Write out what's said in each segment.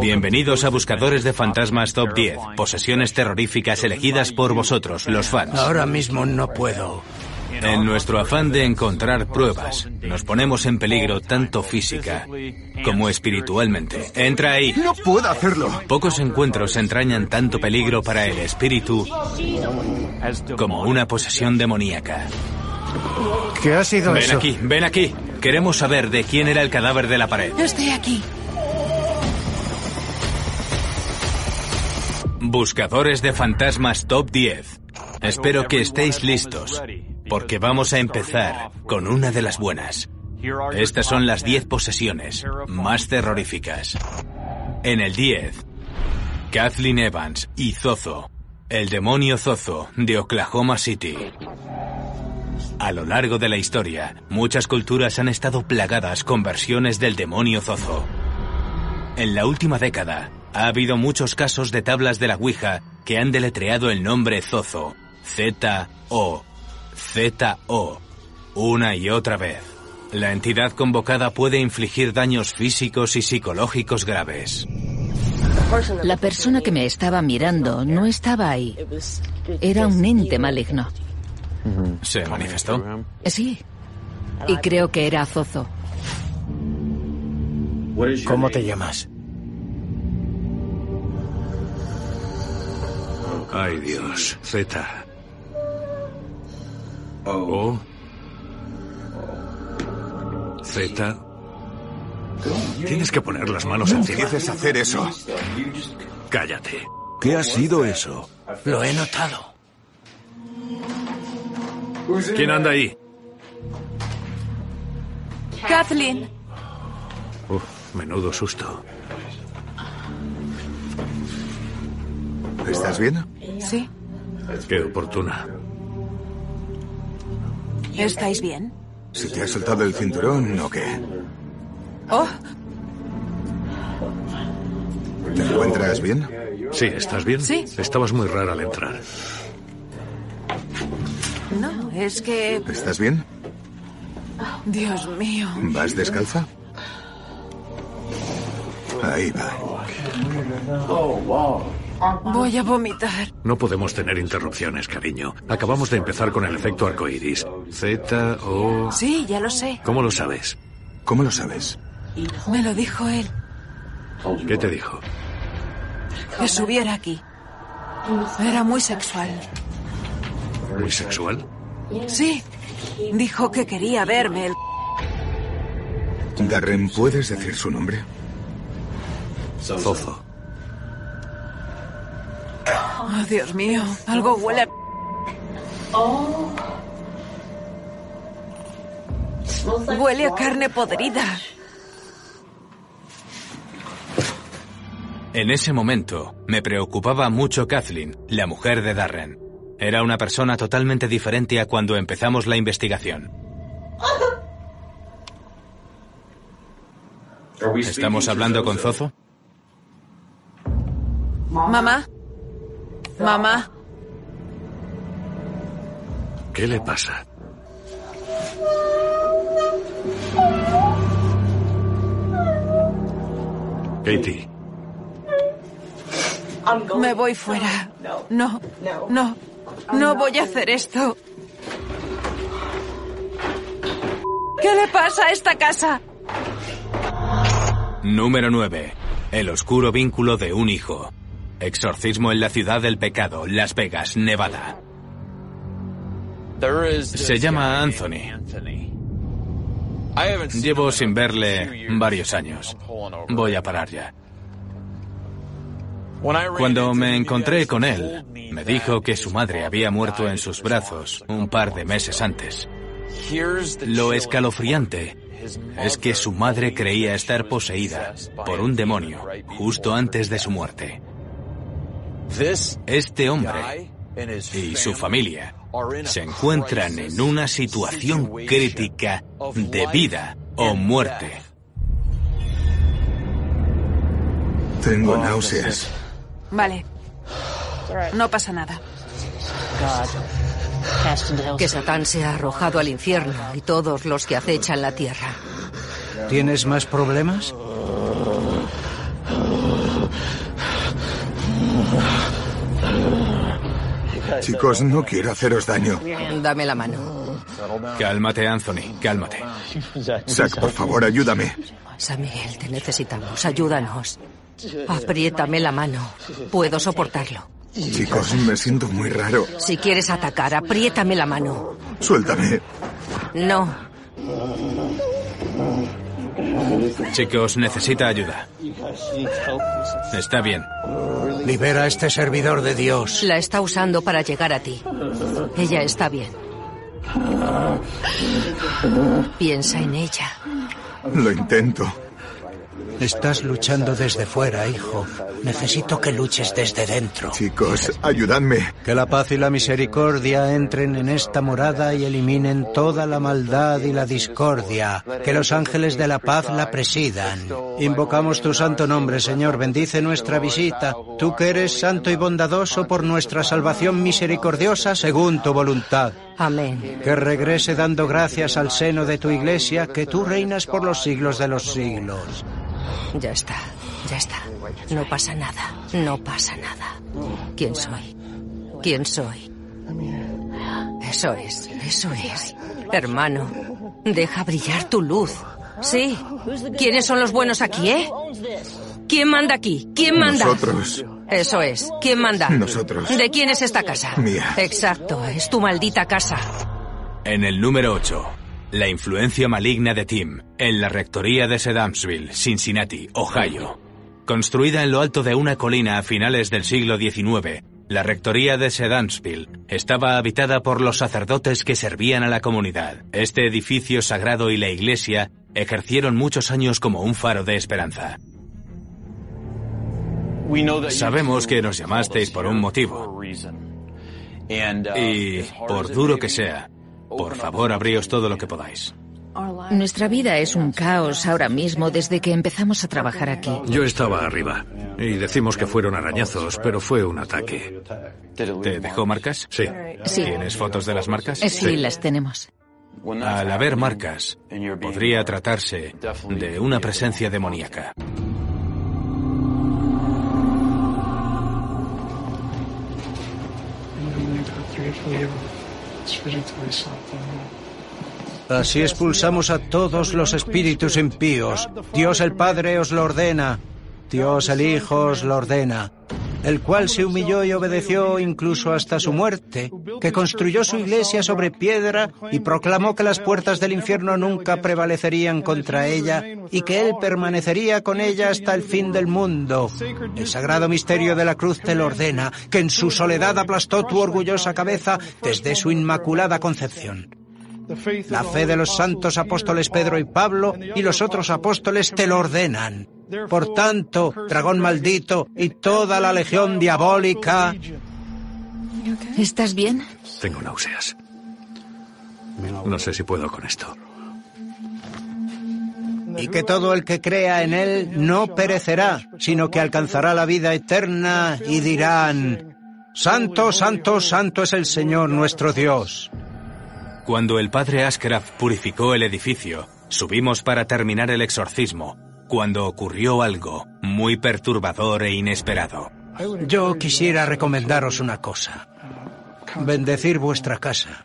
Bienvenidos a Buscadores de Fantasmas Top 10, posesiones terroríficas elegidas por vosotros, los fans. Ahora mismo no puedo. En nuestro afán de encontrar pruebas, nos ponemos en peligro tanto física como espiritualmente. Entra ahí. No puedo hacerlo. Pocos encuentros entrañan tanto peligro para el espíritu como una posesión demoníaca. ¿Qué ha sido Ven eso? aquí, ven aquí. Queremos saber de quién era el cadáver de la pared. Estoy aquí. Buscadores de Fantasmas Top 10. Espero que estéis listos, porque vamos a empezar con una de las buenas. Estas son las 10 posesiones más terroríficas. En el 10, Kathleen Evans y Zozo, el demonio Zozo de Oklahoma City. A lo largo de la historia, muchas culturas han estado plagadas con versiones del demonio Zozo. En la última década, ha habido muchos casos de tablas de la Ouija que han deletreado el nombre Zozo, Z-O, Z-O, una y otra vez. La entidad convocada puede infligir daños físicos y psicológicos graves. La persona que me estaba mirando no estaba ahí. Era un ente maligno. ¿Se manifestó? Sí. Y creo que era Zozo. ¿Cómo te llamas? Ay, Dios. Z. O. Z. Tienes que poner las manos No encima. empieces a hacer eso. Cállate. ¿Qué ha sido eso? Lo he notado. ¿Quién anda ahí? Kathleen. Uf, menudo susto. ¿Estás bien? Sí. Qué oportuna. ¿Estáis bien? ¿Se te ha soltado el cinturón o qué? Oh, ¿Te encuentras bien? Sí, ¿estás bien? Sí. Estabas muy rara al entrar. no, es que... ¿Estás bien? Dios mío. ¿Vas descalza? Ahí va. Voy a vomitar. No podemos tener interrupciones, cariño. Acabamos de empezar con el efecto arcoiris. Z, O. Sí, ya lo sé. ¿Cómo lo sabes? ¿Cómo lo sabes? Me lo dijo él. ¿Qué te dijo? Que subiera aquí. Era muy sexual. ¿Muy sexual? Sí. Dijo que quería verme. el- Darren, ¿puedes decir su nombre? Zozo. Oh, Dios mío. Algo huele a... Huele a carne podrida. En ese momento, me preocupaba mucho Kathleen, la mujer de Darren. Era una persona totalmente diferente a cuando empezamos la investigación. ¿Estamos hablando con Zozo? Mamá. Mamá. ¿Qué le pasa? Katie, Me voy fuera. No, no, no voy a hacer esto. ¿Qué le pasa a esta casa? Número 9. El oscuro vínculo de un hijo. Exorcismo en la ciudad del pecado, Las Vegas, Nevada. Se llama Anthony. Llevo sin verle varios años. Voy a parar ya. Cuando me encontré con él, me dijo que su madre había muerto en sus brazos un par de meses antes. Lo escalofriante es que su madre creía estar poseída por un demonio justo antes de su muerte. Este hombre y su familia se encuentran en una situación crítica de vida o muerte. Tengo náuseas. Vale. No pasa nada. Que Satán se ha arrojado al infierno y todos los que acechan la tierra. ¿Tienes más problemas? Chicos, no quiero haceros daño. Dame la mano. Cálmate, Anthony, cálmate. Zack, por favor, ayúdame. Samuel, te necesitamos. Ayúdanos. Apriétame la mano. Puedo soportarlo. Chicos, me siento muy raro. Si quieres atacar, apriétame la mano. Suéltame. No. Chicos, necesita ayuda. Está bien. Libera a este servidor de Dios. La está usando para llegar a ti. Ella está bien. Piensa en ella. Lo intento. Estás luchando desde fuera, hijo. Necesito que luches desde dentro. Chicos, ayudadme. Que la paz y la misericordia entren en esta morada y eliminen toda la maldad y la discordia. Que los ángeles de la paz la presidan. Invocamos tu santo nombre, Señor. Bendice nuestra visita. Tú que eres santo y bondadoso por nuestra salvación misericordiosa según tu voluntad. Amén. Que regrese dando gracias al seno de tu iglesia, que tú reinas por los siglos de los siglos. Ya está, ya está. No pasa nada, no pasa nada. ¿Quién soy? ¿Quién soy? Eso es, eso es. Hermano, deja brillar tu luz. Sí. ¿Quiénes son los buenos aquí, eh? ¿Quién manda aquí? ¿Quién manda? Nosotros. Eso es. ¿Quién manda? Nosotros. ¿De quién es esta casa? Mía. Exacto, es tu maldita casa. En el número 8, la influencia maligna de Tim, en la rectoría de Sedamsville, Cincinnati, Ohio. Construida en lo alto de una colina a finales del siglo XIX, la rectoría de Sedansville estaba habitada por los sacerdotes que servían a la comunidad. Este edificio sagrado y la iglesia ejercieron muchos años como un faro de esperanza. Sabemos que nos llamasteis por un motivo. Y, por duro que sea, por favor, abríos todo lo que podáis. Nuestra vida es un caos ahora mismo desde que empezamos a trabajar aquí. Yo estaba arriba y decimos que fueron arañazos, pero fue un ataque. ¿Te dejó marcas? Sí. Sí. ¿Tienes fotos de las marcas? Eh, Sí, las tenemos. Al haber marcas, podría tratarse de una presencia demoníaca. Así expulsamos a todos los espíritus impíos. Dios el Padre os lo ordena. Dios el Hijo os lo ordena. El cual se humilló y obedeció incluso hasta su muerte, que construyó su iglesia sobre piedra y proclamó que las puertas del infierno nunca prevalecerían contra ella y que él permanecería con ella hasta el fin del mundo. El sagrado misterio de la cruz te lo ordena, que en su soledad aplastó tu orgullosa cabeza desde su inmaculada concepción. La fe de los santos apóstoles Pedro y Pablo y los otros apóstoles te lo ordenan. Por tanto, dragón maldito y toda la legión diabólica, ¿Estás bien? Tengo náuseas. No sé si puedo con esto. y que todo el que crea en él no perecerá, sino que alcanzará la vida eterna y dirán, Santo, santo, santo es el Señor nuestro Dios. Cuando el padre Ashcraft purificó el edificio, subimos para terminar el exorcismo, cuando ocurrió algo muy perturbador e inesperado. Yo quisiera recomendaros una cosa. Bendecir vuestra casa.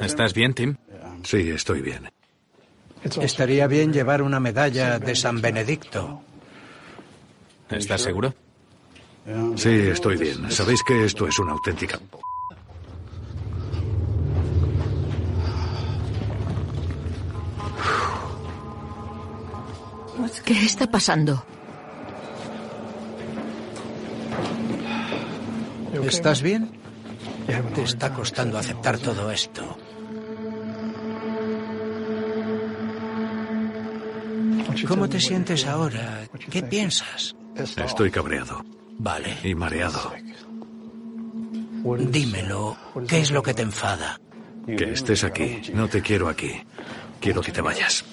¿Estás bien, Tim? Sí, estoy bien. Estaría bien llevar una medalla de San Benedicto. ¿Estás seguro? Sí, estoy bien. Sabéis que esto es una auténtica... ¿qué está pasando? ¿Estás bien? Te está costando aceptar todo esto. ¿Cómo te sientes ahora? ¿Qué piensas? Estoy cabreado. Vale. Y mareado. Dímelo, ¿qué es lo que te enfada? Que estés aquí. No te quiero aquí. Quiero que te vayas.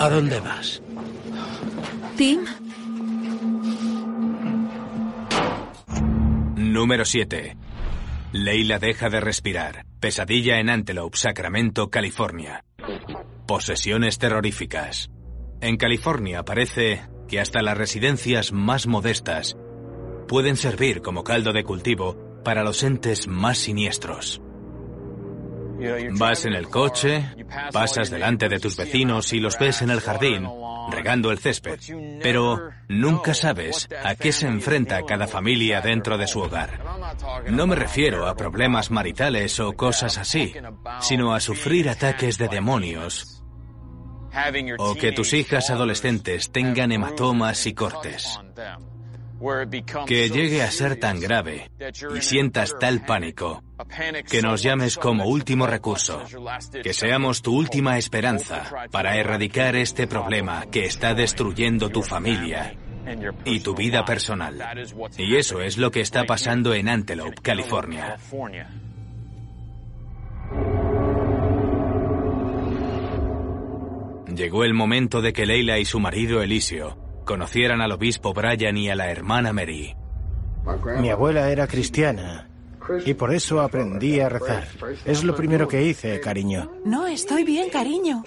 ¿A dónde vas? Tim, Número 7. Leila deja de respirar. Pesadilla en Antelope, Sacramento, California. Posesiones terroríficas. En California parece que hasta las residencias más modestas pueden servir como caldo de cultivo para los entes más siniestros. Vas en el coche, pasas delante de tus vecinos y los ves en el jardín, regando el césped, pero nunca sabes a qué se enfrenta cada familia dentro de su hogar. No me refiero a problemas maritales o cosas así, sino a sufrir ataques de demonios o que tus hijas adolescentes tengan hematomas y cortes. Que llegue a ser tan grave y sientas tal pánico que nos llames como último recurso, que seamos tu última esperanza para erradicar este problema que está destruyendo tu familia y tu vida personal. Y eso es lo que está pasando en Antelope, California. Llegó el momento de que Leila y su marido Elisio conocieran al obispo Brian y a la hermana Mary. Mi abuela era cristiana y por eso aprendí a rezar. Es lo primero que hice, cariño. No, estoy bien, cariño.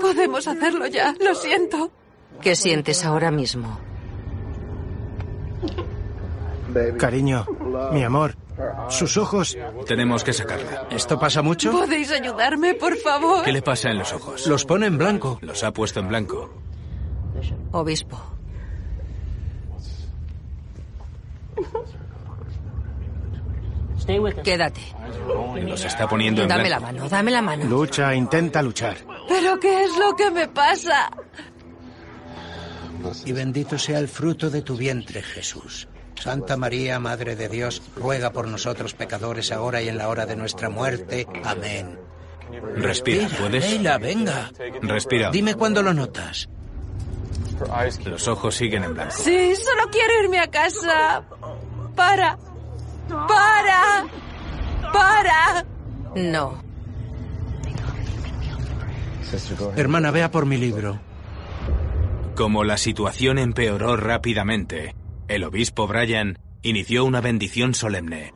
Podemos hacerlo ya, lo siento. ¿qué sientes ahora mismo? Cariño, mi amor, sus ojos... Tenemos que sacarla. ¿Esto pasa mucho? ¿Podéis ayudarme, por favor? ¿Qué le pasa en los ojos? Los pone en blanco. Los ha puesto en blanco. Obispo. Quédate. Los está poniendo en Dame la mano, dame la mano. Lucha, intenta luchar. ¿Pero qué es lo que me pasa? Y bendito sea el fruto de tu vientre, Jesús. Santa María, Madre de Dios, ruega por nosotros pecadores ahora y en la hora de nuestra muerte. Amén. Respira, ¿puedes? Leila, venga. Respira. Dime cuándo lo notas. Los ojos siguen en blanco. Sí, solo quiero irme a casa. Para. Para. Para. No. Hermana, vea por mi libro. Como la situación empeoró rápidamente, el obispo Brian inició una bendición solemne.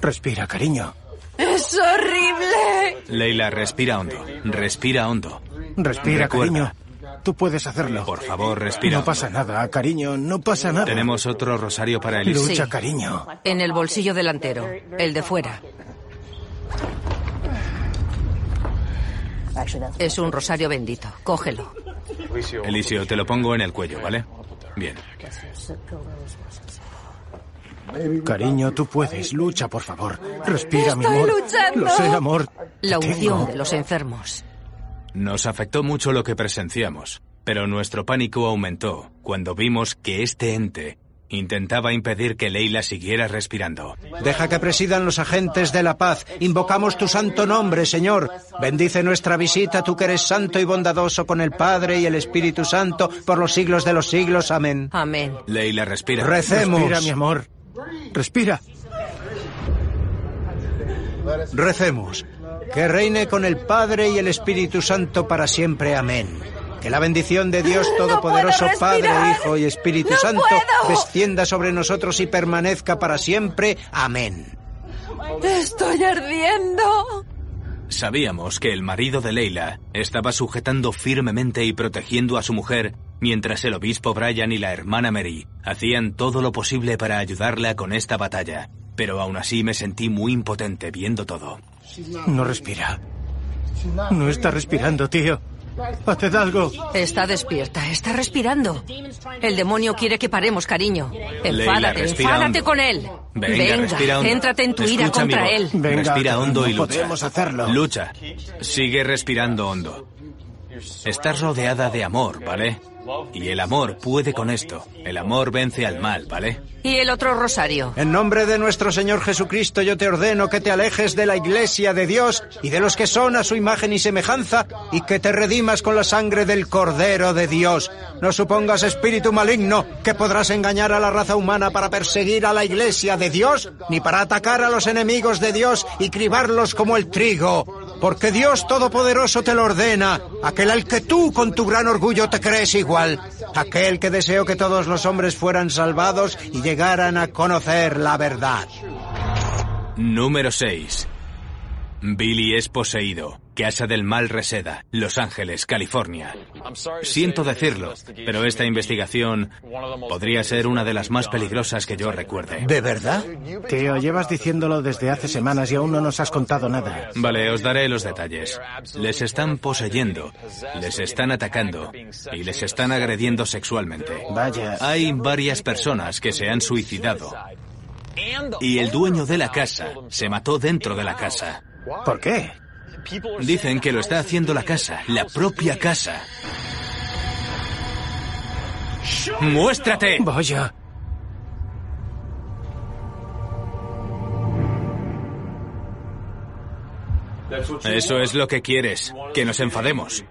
Respira, cariño. Es horrible. Leila, respira hondo. Respira hondo. Respira, Recuerda. cariño. Tú puedes hacerlo. Por favor, respira. No pasa nada, cariño, no pasa nada. Tenemos otro rosario para Elisio. Lucha, Sí. cariño. En el bolsillo delantero, el de fuera. Es un rosario bendito. Cógelo. Elisio, te lo pongo en el cuello, ¿vale? Bien. Cariño, tú puedes. Lucha, por favor. Respira, mi amor. luchando. Lo sé, amor. La unción de los enfermos. Nos afectó mucho lo que presenciamos, pero nuestro pánico aumentó cuando vimos que este ente intentaba impedir que Leila siguiera respirando. Deja que presidan los agentes de la paz. Invocamos tu santo nombre, Señor. Bendice nuestra visita, tú que eres santo y bondadoso con el Padre y el Espíritu Santo por los siglos de los siglos. Amén. Amén. Leila, respira. Recemos. Respira, mi amor. Respira. Recemos. Que reine con el Padre y el Espíritu Santo para siempre. Amén. Que la bendición de Dios Todopoderoso, Padre. Hijo y Espíritu ¡No Santo, puedo! descienda sobre nosotros y permanezca para siempre. Amén. Estoy ardiendo. Sabíamos que el marido de Leila estaba sujetando firmemente y protegiendo a su mujer mientras el obispo Brian y la hermana Mary hacían todo lo posible para ayudarla con esta batalla. Pero aún así me sentí muy impotente viendo todo. No respira. No está respirando, tío. Haced algo. Está despierta, está respirando. El demonio quiere que paremos, cariño. Enfádate, enfádate con él. Venga, respira hondo. céntrate en tu ira Escucha contra él. Venga, respira hondo y no lucha. podemos hacerlo. Lucha. Sigue respirando hondo. Estás rodeada de amor, ¿vale? Y el amor puede con esto. El amor vence al mal, ¿vale? ¿Y el otro rosario? En nombre de nuestro Señor Jesucristo yo te ordeno que te alejes de la iglesia de Dios y de los que son a su imagen y semejanza y que te redimas con la sangre del Cordero de Dios. No supongas espíritu maligno que podrás engañar a la raza humana para perseguir a la iglesia de Dios ni para atacar a los enemigos de Dios y cribarlos como el trigo. Porque Dios Todopoderoso te lo ordena, aquel al que tú con tu gran orgullo te crees igual, aquel que deseó que todos los hombres fueran salvados y llegaran a conocer la verdad. Número 6. Billy es poseído. Casa del Mal Reseda, Los Ángeles, California. Siento decirlo, pero esta investigación podría ser una de las más peligrosas que yo recuerde. ¿De verdad? Tío, llevas diciéndolo desde hace semanas y aún no nos has contado nada. Vale, os daré los detalles. Les están poseyendo, les están atacando y les están agrediendo sexualmente. Vaya. Hay varias personas que se han suicidado. Y el dueño de la casa se mató dentro de la casa. ¿Por qué? Dicen que lo está haciendo la casa, la propia casa. ¡Muéstrate! Vaya. Eso es lo que quieres, que nos enfademos.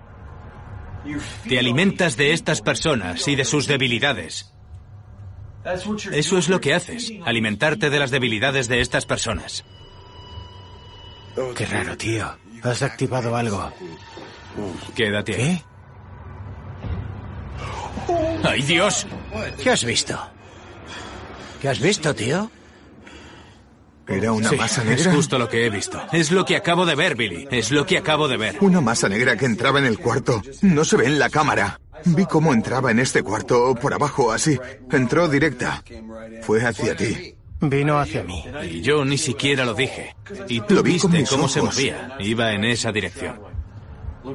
Te alimentas de estas personas y de sus debilidades. Eso es lo que haces, alimentarte de las debilidades de estas personas. Qué raro, tío. Has activado algo. Quédate ¿Qué? ahí. ¡Ay, Dios! ¿Qué has visto? ¿Qué has visto, tío? Era una Sí, masa es negra. justo lo que he visto. Es lo que acabo de ver, Billy. Es lo que acabo de ver. Una masa negra que entraba en el cuarto. No se ve en la cámara. Vi cómo entraba en este cuarto, por abajo, así. Entró directa. Fue hacia ti. Vino hacia mí. Y yo ni siquiera lo dije. Y tú Lo vi viste cómo se movía. Iba en esa dirección.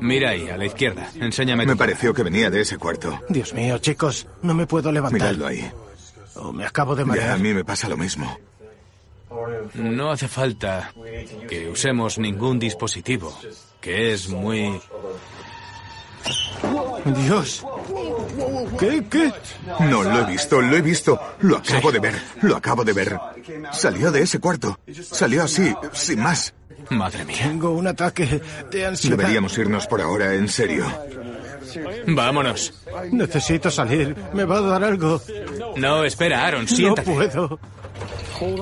Mira ahí, a la izquierda. Enséñame Me tu- pareció que venía de ese cuarto. Dios mío, chicos, no me puedo levantar. Miradlo ahí. Oh, me acabo de Ya, marear. a mí me pasa lo mismo. No hace falta que usemos ningún dispositivo, que es muy... Dios. ¿Qué? ¿Qué? No, lo he visto, lo he visto. Lo acabo de ver, lo acabo de ver. Salió de ese cuarto. Salió así, sin más. Madre mía. Tengo un ataque de ansiedad. Deberíamos irnos por ahora, en serio. Vámonos. Necesito salir. Me va a dar algo. No, espera, Aaron, No siéntate. puedo.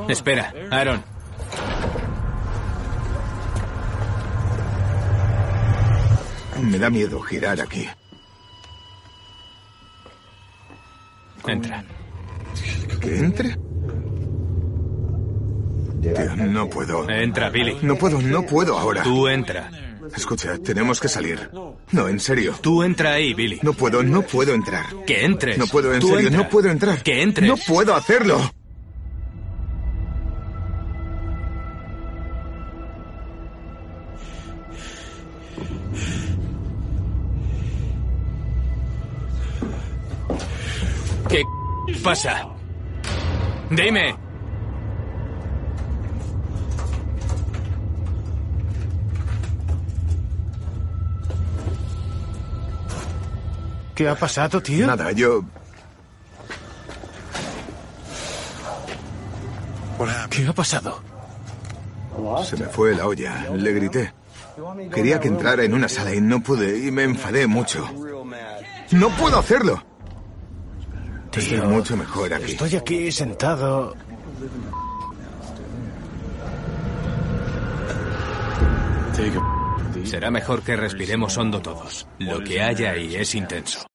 Espera, Aaron. Me da miedo girar aquí. Entra. ¿Que entre? Tío, no puedo. Entra, Billy. No puedo, no puedo ahora. Tú entra. Escucha, tenemos que salir. No, en serio. Tú entra ahí, Billy. No puedo, no puedo entrar. Que entres. No puedo, en Tú serio, entra. no puedo entrar. Que entres. No puedo hacerlo. ¿Qué pasa? Dime. ¿Qué ha pasado, tío? Nada, yo... ¿Qué ha pasado? Se me fue la olla. Le grité. Quería que entrara en una sala y no pude y me enfadé mucho. ¡No puedo hacerlo! Estoy mucho mejor aquí. Estoy aquí sentado. Será mejor que respiremos hondo todos. Lo que haya ahí es intenso.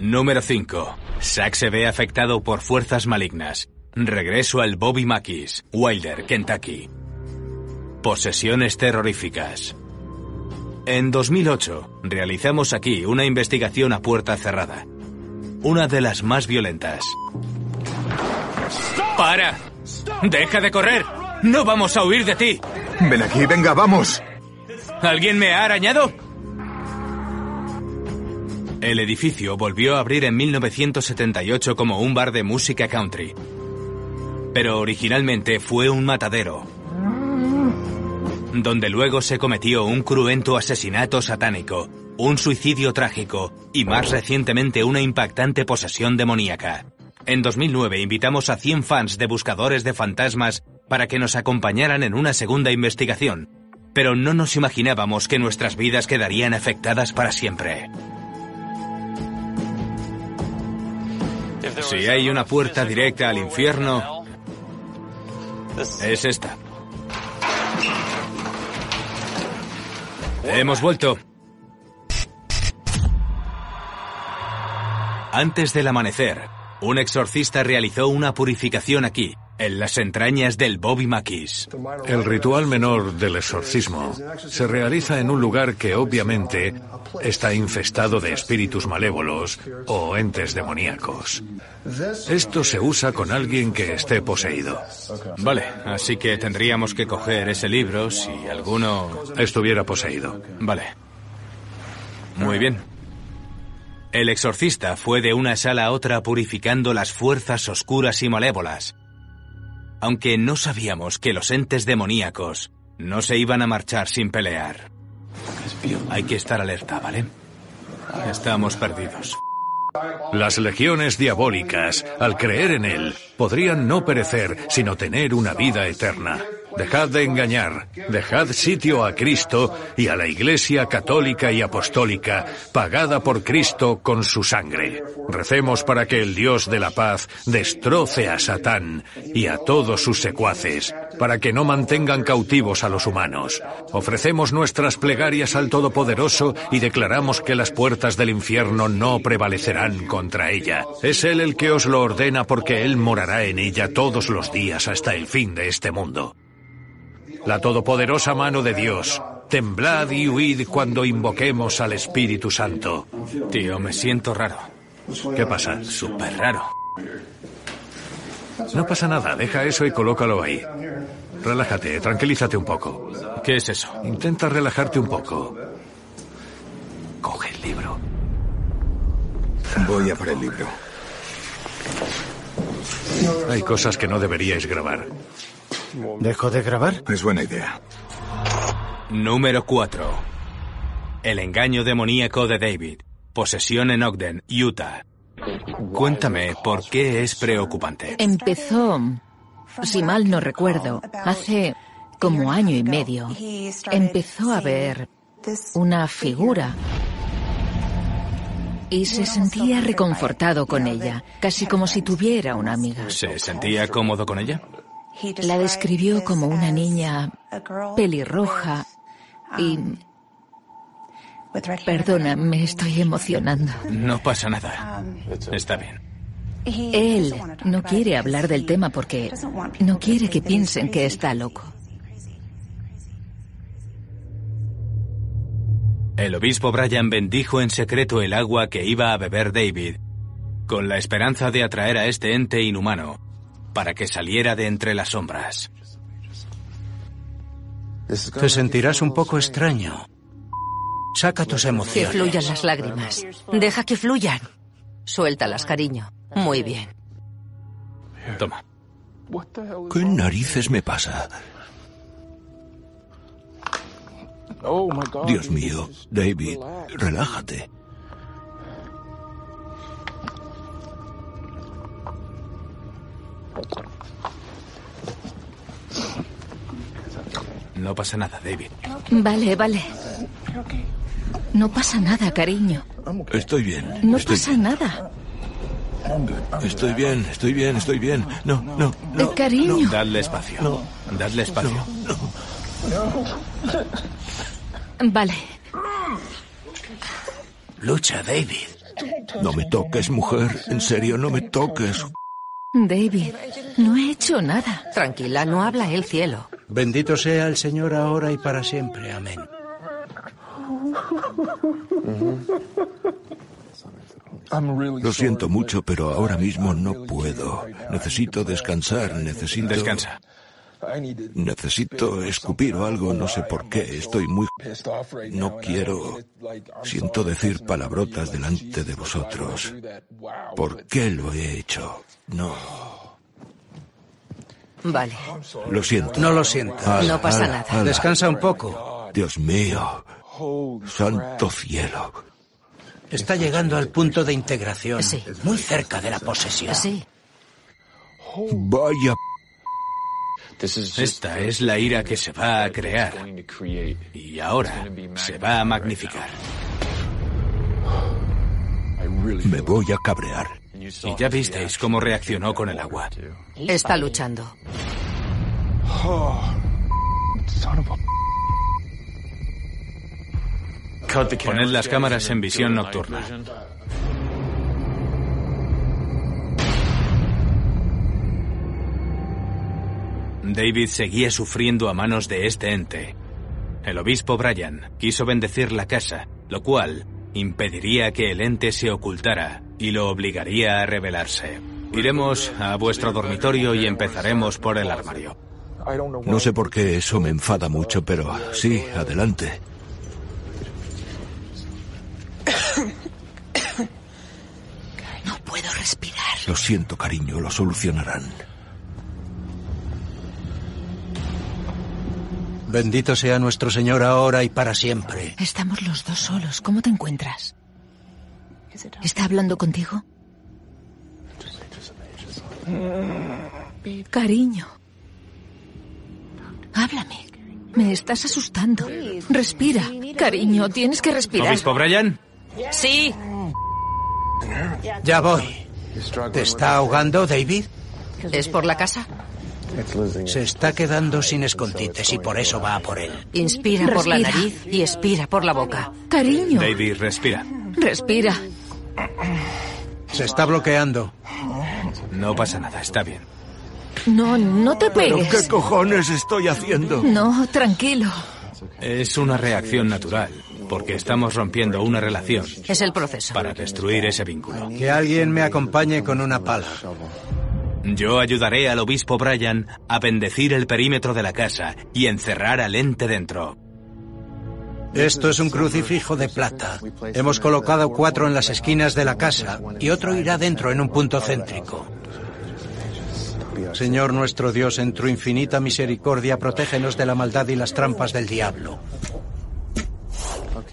Número 5. Zack se ve afectado por fuerzas malignas. Regreso al Bobby Mackey's, Wilder, Kentucky. Posesiones terroríficas. En 2008, realizamos aquí una investigación a puerta cerrada. Una de las más violentas. ¡Para! ¡Deja de correr! ¡No vamos a huir de ti! Ven aquí, venga, vamos. ¿Alguien me ha arañado? El edificio volvió a abrir en 1978 como un bar de música country. Pero originalmente fue un matadero. Donde luego se cometió un cruento asesinato satánico un suicidio trágico y más recientemente una impactante posesión demoníaca. En 2009 invitamos a 100 fans de buscadores de fantasmas para que nos acompañaran en una segunda investigación, pero no nos imaginábamos que nuestras vidas quedarían afectadas para siempre. Si hay una puerta directa al infierno, es esta. Hemos vuelto. Antes del amanecer, un exorcista realizó una purificación aquí, en las entrañas del Bobby Maquis. El ritual menor del exorcismo se realiza en un lugar que obviamente está infestado de espíritus malévolos o entes demoníacos. Esto se usa con alguien que esté poseído. Vale, así que tendríamos que coger ese libro si alguno estuviera poseído. Vale. Muy bien. El exorcista fue de una sala a otra purificando las fuerzas oscuras y malévolas, aunque no sabíamos que los entes demoníacos no se iban a marchar sin pelear. Hay que estar alerta, ¿vale? Estamos perdidos. Las legiones diabólicas, al creer en él, podrían no perecer, sino tener una vida eterna. Dejad de engañar, dejad sitio a Cristo y a la Iglesia católica y apostólica, pagada por Cristo con su sangre. Recemos para que el Dios de la paz destroce a Satán y a todos sus secuaces, para que no mantengan cautivos a los humanos. Ofrecemos nuestras plegarias al Todopoderoso y declaramos que las puertas del infierno no prevalecerán contra ella. Es Él el que os lo ordena porque Él morará en ella todos los días hasta el fin de este mundo. La todopoderosa mano de Dios, temblad y huid cuando invoquemos al Espíritu Santo. Tío, me siento raro. ¿Qué pasa? Súper raro. No pasa nada, deja eso y colócalo ahí. Relájate, tranquilízate un poco. ¿Qué es eso? Intenta relajarte un poco. Coge el libro. Voy a por el libro. Hay cosas que no deberíais grabar. ¿Dejo de grabar? Es buena idea. Número 4. El engaño demoníaco de David. Posesión en Ogden, Utah. Cuéntame, ¿por qué es preocupante? Empezó, si mal no recuerdo, hace como año y medio. Empezó a ver una figura y se sentía reconfortado con ella, casi como si tuviera una amiga. ¿Se sentía cómodo con ella? La describió como una niña pelirroja y... Perdona, me estoy emocionando. No pasa nada. Está bien. Él no quiere hablar del tema porque no quiere que piensen que está loco. El obispo Brian bendijo en secreto el agua que iba a beber David, con la esperanza de atraer a este ente inhumano para que saliera de entre las sombras. Te sentirás un poco extraño. Saca tus Que emociones. fluyan las lágrimas. Deja que fluyan. Suéltalas, cariño. Muy bien. Toma. ¿Qué narices me pasa? Dios mío, David, relájate. No pasa nada, David. Vale, vale. No pasa nada, cariño. Estoy bien. No estoy, pasa nada. estoy bien, estoy bien, estoy bien. No, no, no. Eh, cariño. Dadle espacio. Dadle espacio. Vale. Lucha, David. No me toques, mujer. En serio, no me toques. David, no he hecho nada. Tranquila, no habla el cielo. Bendito sea el Señor ahora y para siempre. Amén. Lo siento mucho, pero ahora mismo no puedo. Necesito descansar, necesito... Descansa. Necesito escupir o algo, no sé por qué. Estoy muy... No quiero... Siento decir palabrotas delante de vosotros. ¿Por qué lo he hecho? No. Vale. Lo siento. No lo sientas. Ala, No pasa ala, nada. ala. Descansa un poco. Dios mío. Santo cielo. Está llegando al punto de integración. Sí. Muy cerca de la posesión. Sí. Vaya. Esta es la ira que se va a crear. Y ahora se va a magnificar. Me voy a cabrear. Y ya visteis cómo reaccionó con el agua. Está luchando. Poned las cámaras en visión nocturna. David seguía sufriendo a manos de este ente. El obispo Brian quiso bendecir la casa, lo cual impediría que el ente se ocultara y lo obligaría a rebelarse. Iremos a vuestro dormitorio y empezaremos por el armario. No sé por qué eso me enfada mucho, pero sí, adelante. No puedo respirar. Lo siento, cariño, lo solucionarán. Bendito sea nuestro Señor ahora y para siempre. Estamos los dos solos. ¿Cómo te encuentras? ¿Está hablando contigo? Cariño. Háblame. Me estás asustando. Respira. Cariño, tienes que respirar. ¿Obispo Brian? Sí. Ya voy. ¿Te está ahogando, David? ¿Es por la casa? Se está quedando sin escondites y por eso va a por él. Inspira por la nariz y expira por la boca. Cariño. David, respira. Respira. Se está bloqueando. No pasa nada, está bien. No, no te ¿Pero pegues. qué cojones estoy haciendo? No, tranquilo. Es una reacción natural, porque estamos rompiendo una relación Es el proceso. para destruir ese vínculo. Que alguien me acompañe con una pala. Yo ayudaré al obispo Brian a bendecir el perímetro de la casa y encerrar al ente dentro. Esto es un crucifijo de plata. Hemos colocado cuatro en las esquinas de la casa y otro irá dentro en un punto céntrico. Señor nuestro Dios, en tu infinita misericordia, protégenos de la maldad y las trampas del diablo.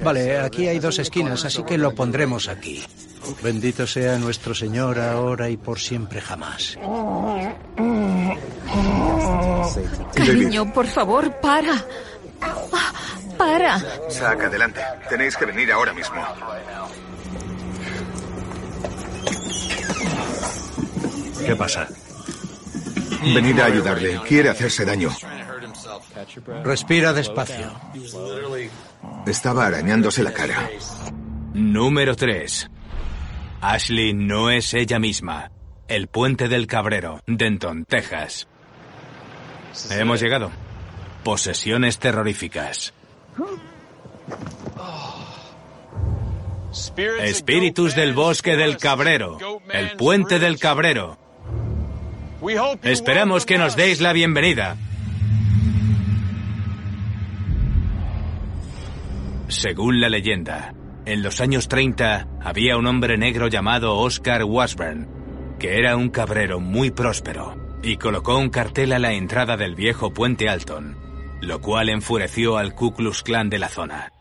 Vale, aquí hay dos esquinas, así que lo pondremos aquí. Bendito sea nuestro Señor ahora y por siempre jamás. Cariño, por favor, para. Para. Saca, adelante. Tenéis que venir ahora mismo. ¿Qué pasa? Venid a ayudarle. Quiere hacerse daño. Respira despacio. Estaba arañándose la cara. Número 3. Ashley no es ella misma. El puente del Cabrero, Denton, Texas. Hemos llegado. Posesiones terroríficas. Espíritus del bosque del Cabrero. El puente del Cabrero. Esperamos que nos deis la bienvenida. Según la leyenda, en los años 30 había un hombre negro llamado Oscar Washburn, que era un cabrero muy próspero, y colocó un cartel a la entrada del viejo puente Alton, lo cual enfureció al Ku Klux Klan de la zona.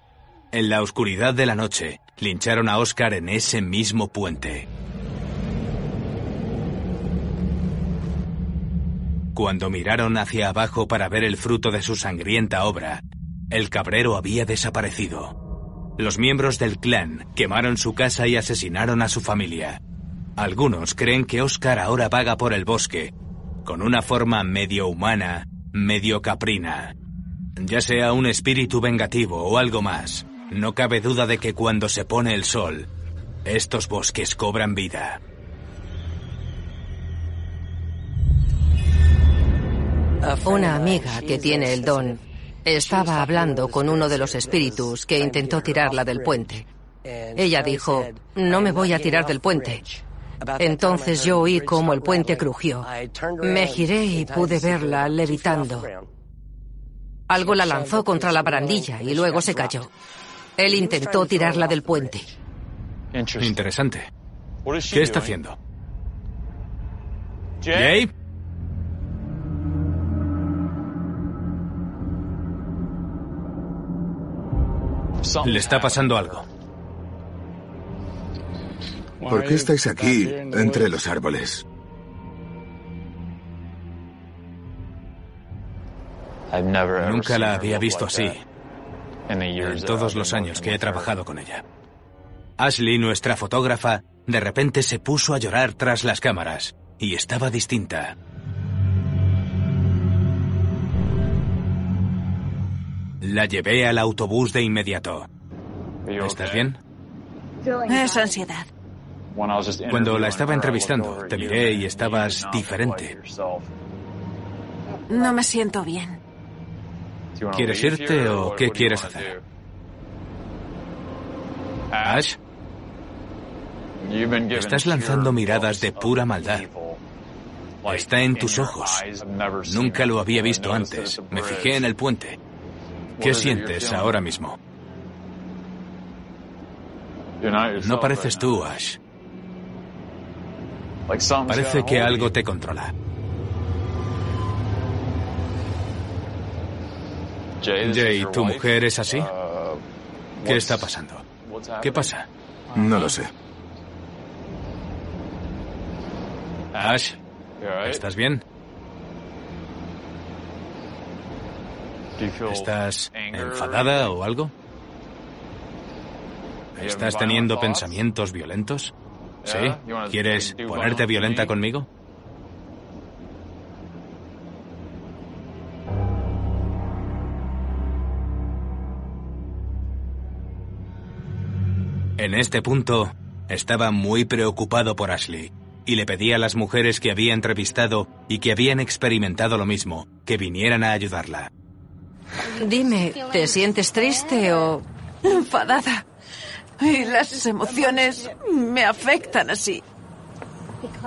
En la oscuridad de la noche, lincharon a Oscar en ese mismo puente. Cuando miraron hacia abajo para ver el fruto de su sangrienta obra, el cabrero había desaparecido. Los miembros del clan quemaron su casa y asesinaron a su familia. Algunos creen que Oscar ahora vaga por el bosque, con una forma medio humana, medio caprina. Ya sea un espíritu vengativo o algo más, no cabe duda de que cuando se pone el sol, estos bosques cobran vida. Una amiga que tiene el don estaba hablando con uno de los espíritus que intentó tirarla del puente. Ella dijo, no me voy a tirar del puente. Entonces yo oí cómo el puente crujió. Me giré y pude verla levitando. Algo la lanzó contra la barandilla y luego se cayó. Él intentó tirarla del puente. Interesante. ¿Qué está haciendo? ¿Jay? Le está pasando algo. ¿Por qué estáis aquí, entre los árboles? Nunca la había visto así en todos los años que he trabajado con ella. Ashley, nuestra fotógrafa, de repente se puso a llorar tras las cámaras y estaba distinta. La llevé al autobús de inmediato. ¿Estás bien? Es ansiedad. Cuando la estaba entrevistando, te miré y estabas diferente. No me siento bien. ¿Quieres irte o qué quieres hacer? Ash, estás lanzando miradas de pura maldad. Está en tus ojos. Nunca lo había visto antes. Me fijé en el puente. ¿Qué sientes ahora mismo? No pareces tú, Ash. Parece que algo te controla. Jay, ¿tu mujer es así? ¿Qué está pasando? ¿Qué pasa? No lo sé. Ash, ¿estás bien? ¿Estás enfadada o algo? ¿Estás teniendo pensamientos violentos? ¿Sí? ¿Quieres ponerte violenta conmigo? En este punto, estaba muy preocupado por Ashley y le pedía a las mujeres que había entrevistado y que habían experimentado lo mismo que vinieran a ayudarla. Dime, ¿te sientes triste o enfadada? Y las emociones me afectan así.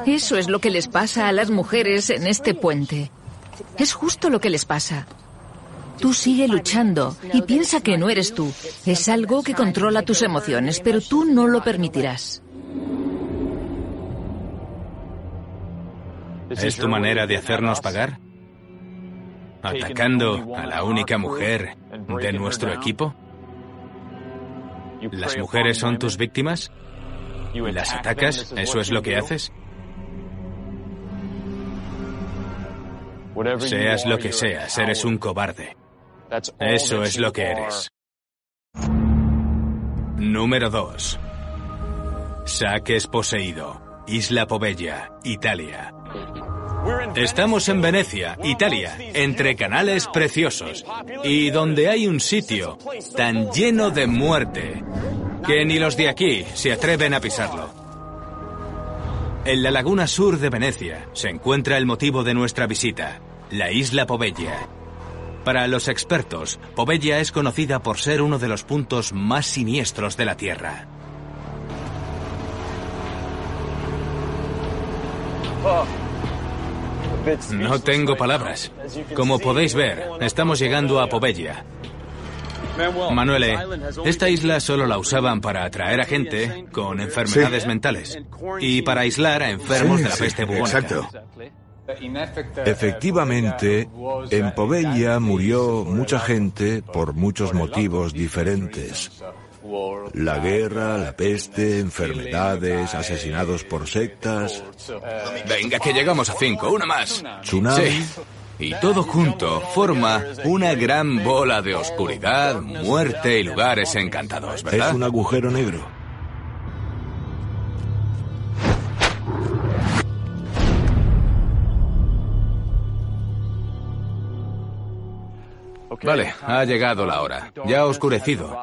Eso es lo que les pasa a las mujeres en este puente. Es justo lo que les pasa. Tú sigue luchando y piensa que no eres tú. Es algo que controla tus emociones, pero tú no lo permitirás. ¿Es tu manera de hacernos pagar? ¿Atacando a la única mujer de nuestro equipo? ¿Las mujeres son tus víctimas? ¿Las atacas? ¿Eso es lo que haces? Seas lo que seas, eres un cobarde. Eso es lo que eres. Número 2. Saques poseído. Isla Poveglia, Italia. Estamos en Venecia, Italia, entre canales preciosos y donde hay un sitio tan lleno de muerte que ni los de aquí se atreven a pisarlo. En la laguna sur de Venecia se encuentra el motivo de nuestra visita, la isla Poveglia. Para los expertos, Poveglia es conocida por ser uno de los puntos más siniestros de la Tierra. No tengo palabras. Como podéis ver, estamos llegando a Poveglia. Manuele, esta isla solo la usaban para atraer a gente con enfermedades mentales y para aislar a enfermos de la peste bubónica. Exacto. Efectivamente, en Poveglia murió mucha gente por muchos motivos diferentes. La guerra, la peste, enfermedades, asesinados por sectas. Venga, que llegamos a cinco, una más. Tsunami. Sí. Y todo junto forma una gran bola de oscuridad, muerte y lugares encantados, ¿verdad? Es un agujero negro. Vale, ha llegado la hora. Ya ha oscurecido.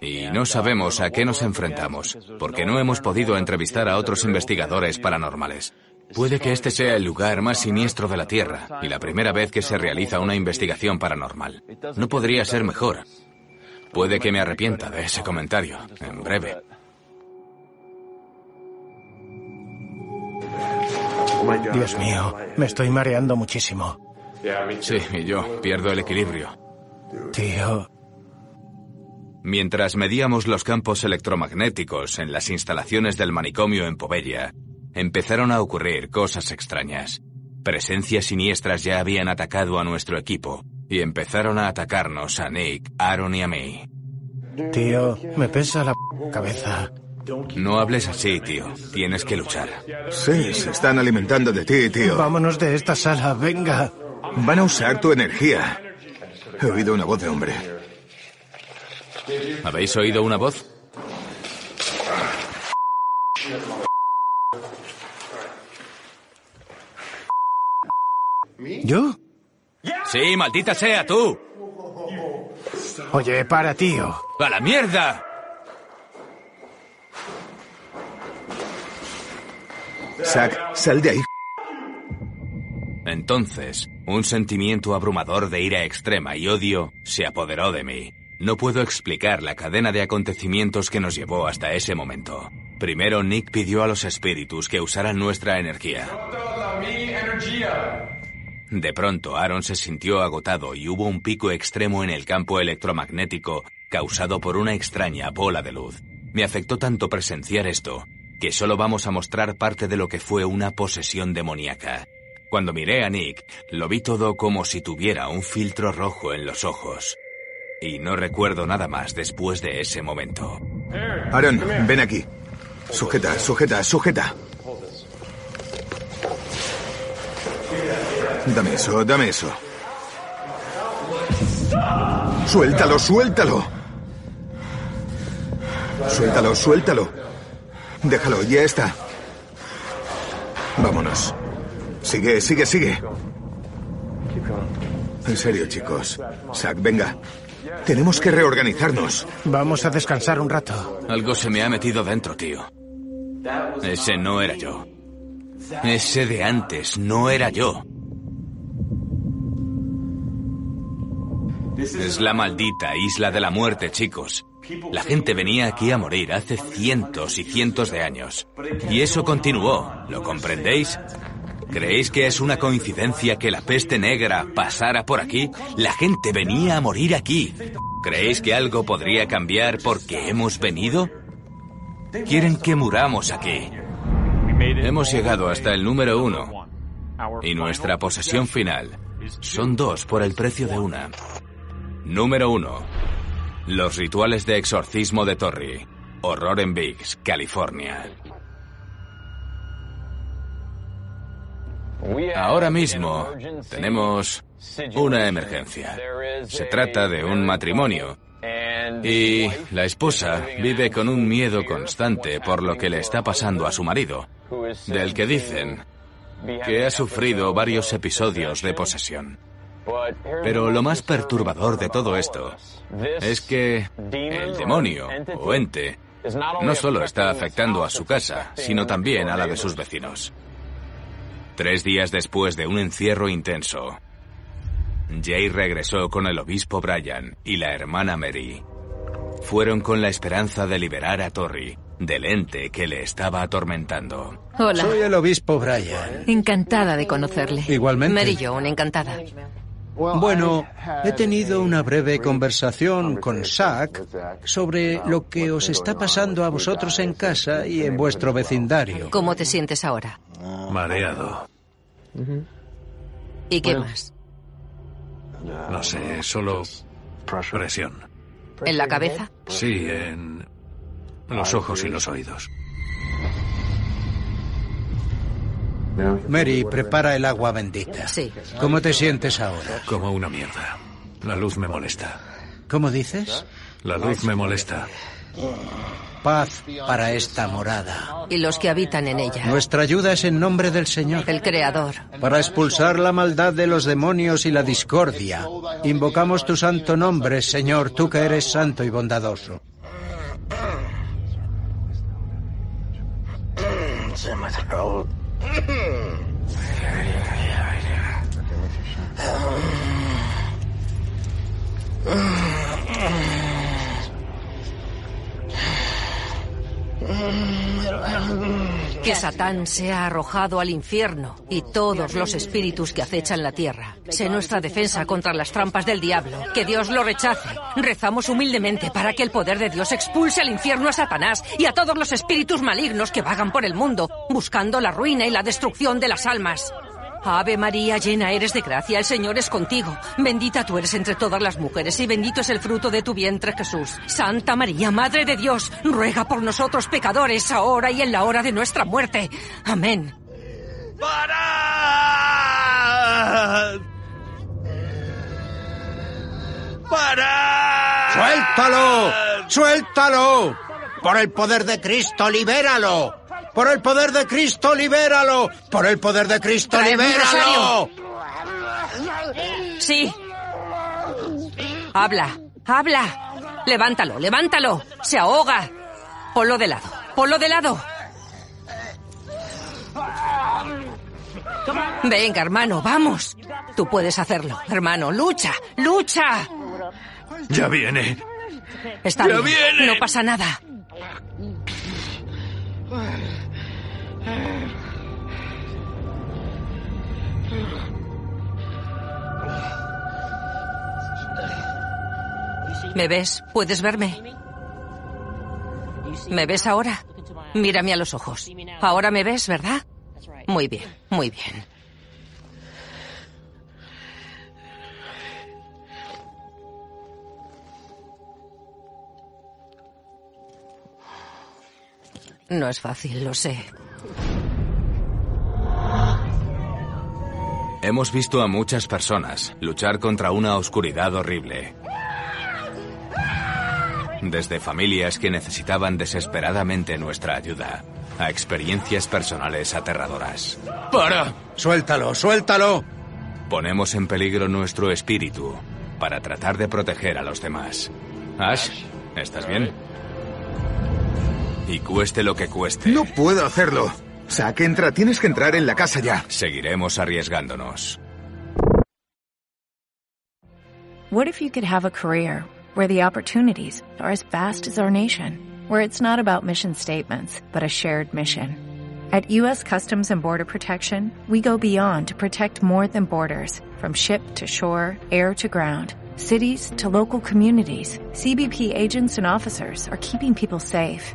Y no sabemos a qué nos enfrentamos, porque no hemos podido entrevistar a otros investigadores paranormales. Puede que este sea el lugar más siniestro de la Tierra y la primera vez que se realiza una investigación paranormal. No podría ser mejor. Puede que me arrepienta de ese comentario, en breve. Dios mío, me estoy mareando muchísimo. Sí, y yo pierdo el equilibrio. Tío, Mientras medíamos los campos electromagnéticos en las instalaciones del manicomio en Poveglia, empezaron a ocurrir cosas extrañas. Presencias siniestras ya habían atacado a nuestro equipo y empezaron a atacarnos a Nick, Aaron y a mí. Tío, me pesa la cabeza. No hables así, tío. Tienes que luchar. Sí, se están alimentando de ti, tío. Vámonos de esta sala, venga. Van a usar tu energía. He oído una voz de hombre. ¿Habéis oído una voz? ¿Yo? Sí, maldita sea, tú. Oye, para, tío. ¡A la mierda! Zack, sal de ahí. Entonces, un sentimiento abrumador de ira extrema y odio se apoderó de mí. No puedo explicar la cadena de acontecimientos que nos llevó hasta ese momento. Primero, Nick pidió a los espíritus que usaran nuestra energía. De pronto, Aaron se sintió agotado y hubo un pico extremo en el campo electromagnético causado por una extraña bola de luz. Me afectó tanto presenciar esto que solo vamos a mostrar parte de lo que fue una posesión demoníaca. Cuando miré a Nick, lo vi todo como si tuviera un filtro rojo en los ojos. Y no recuerdo nada más después de ese momento. Aaron, ven aquí. Sujeta, sujeta, sujeta. Dame eso, dame eso. Suéltalo, suéltalo. Suéltalo, suéltalo. Déjalo, ya está. Vámonos. Sigue, sigue, sigue. En serio, chicos. Zack, venga. Tenemos que reorganizarnos. Vamos a descansar un rato. Algo se me ha metido dentro, tío. Ese no era yo. Ese de antes no era yo. Es la maldita isla de la muerte, chicos. La gente venía aquí a morir hace cientos y cientos de años. Y eso continuó, ¿lo comprendéis? ¿Creéis que es una coincidencia que la peste negra pasara por aquí? La gente venía a morir aquí. ¿Creéis que algo podría cambiar porque hemos venido? Quieren que muramos aquí. Hemos llegado hasta el número uno. Y nuestra posesión final son dos por el precio de una. Número uno. Los rituales de exorcismo de Torrey. Horror en Biggs, California. Ahora mismo tenemos una emergencia. Se trata de un matrimonio. Y la esposa vive con un miedo constante por lo que le está pasando a su marido, del que dicen que ha sufrido varios episodios de posesión. Pero lo más perturbador de todo esto es que el demonio o ente no solo está afectando a su casa, sino también a la de sus vecinos. Tres días después de un encierro intenso, Jay regresó con el obispo Brian y la hermana Mary. Fueron con la esperanza de liberar a Torrey del ente que le estaba atormentando. Hola. Soy el obispo Brian. Encantada de conocerle. Igualmente. Mary Joan, encantada. Bueno, he tenido una breve conversación con Zack sobre lo que os está pasando a vosotros en casa y en vuestro vecindario. ¿Cómo te sientes ahora? Mareado. ¿Y qué más? No sé, solo presión. ¿En la cabeza? Sí, en los ojos y los oídos. Mary, prepara el agua bendita. Sí. ¿Cómo te sientes ahora? Como una mierda. La luz me molesta. ¿Cómo dices? La luz me molesta. Paz para esta morada. Y los que habitan en ella. Nuestra ayuda es en nombre del Señor. El Creador. Para expulsar la maldad de los demonios y la discordia. Invocamos tu santo nombre, Señor, tú que eres santo y bondadoso. Que Satán sea arrojado al infierno y todos los espíritus que acechan la tierra. Sé nuestra defensa contra las trampas del diablo. Que Dios lo rechace. Rezamos humildemente para que el poder de Dios expulse al infierno a Satanás y a todos los espíritus malignos que vagan por el mundo, buscando la ruina y la destrucción de las almas. Ave María, llena eres de gracia, el Señor es contigo. Bendita tú eres entre todas las mujeres y bendito es el fruto de tu vientre, Jesús. Santa María, Madre de Dios, ruega por nosotros pecadores, ahora y en la hora de nuestra muerte. Amén. ¡Parad! ¡Parad! ¡Suéltalo! ¡Suéltalo! Por el poder de Cristo, libéralo. Por el poder de Cristo, libéralo. Por el poder de Cristo, libéralo. Sí. Habla, habla. Levántalo, levántalo. Se ahoga. Ponlo de lado, ponlo de lado. Venga, hermano, vamos. Tú puedes hacerlo, hermano. Lucha, lucha. Ya viene. Está ¡Ya bien. viene! No pasa nada. ¿Me ves? ¿Puedes verme? ¿Me ves ahora? Mírame a los ojos. Ahora me ves, ¿verdad? Muy bien, muy bien. No es fácil, lo sé. Hemos visto a muchas personas luchar contra una oscuridad horrible. Desde familias que necesitaban desesperadamente nuestra ayuda, a experiencias personales aterradoras. ¡Para! Suéltalo, suéltalo. Ponemos en peligro nuestro espíritu para tratar de proteger a los demás. Ash, ¿estás bien? Y cueste lo que cueste, No puedo hacerlo. Zack, entra. Tienes que entrar en la casa ya. seguiremos arriesgándonos. What if you could have a career where the opportunities are as vast as our nation, where it's not about mission statements, but a shared mission? At U.S. Customs and Border Protection, we go beyond to protect more than borders, from ship to shore, air to ground, cities to local communities. CBP agents and officers are keeping people safe.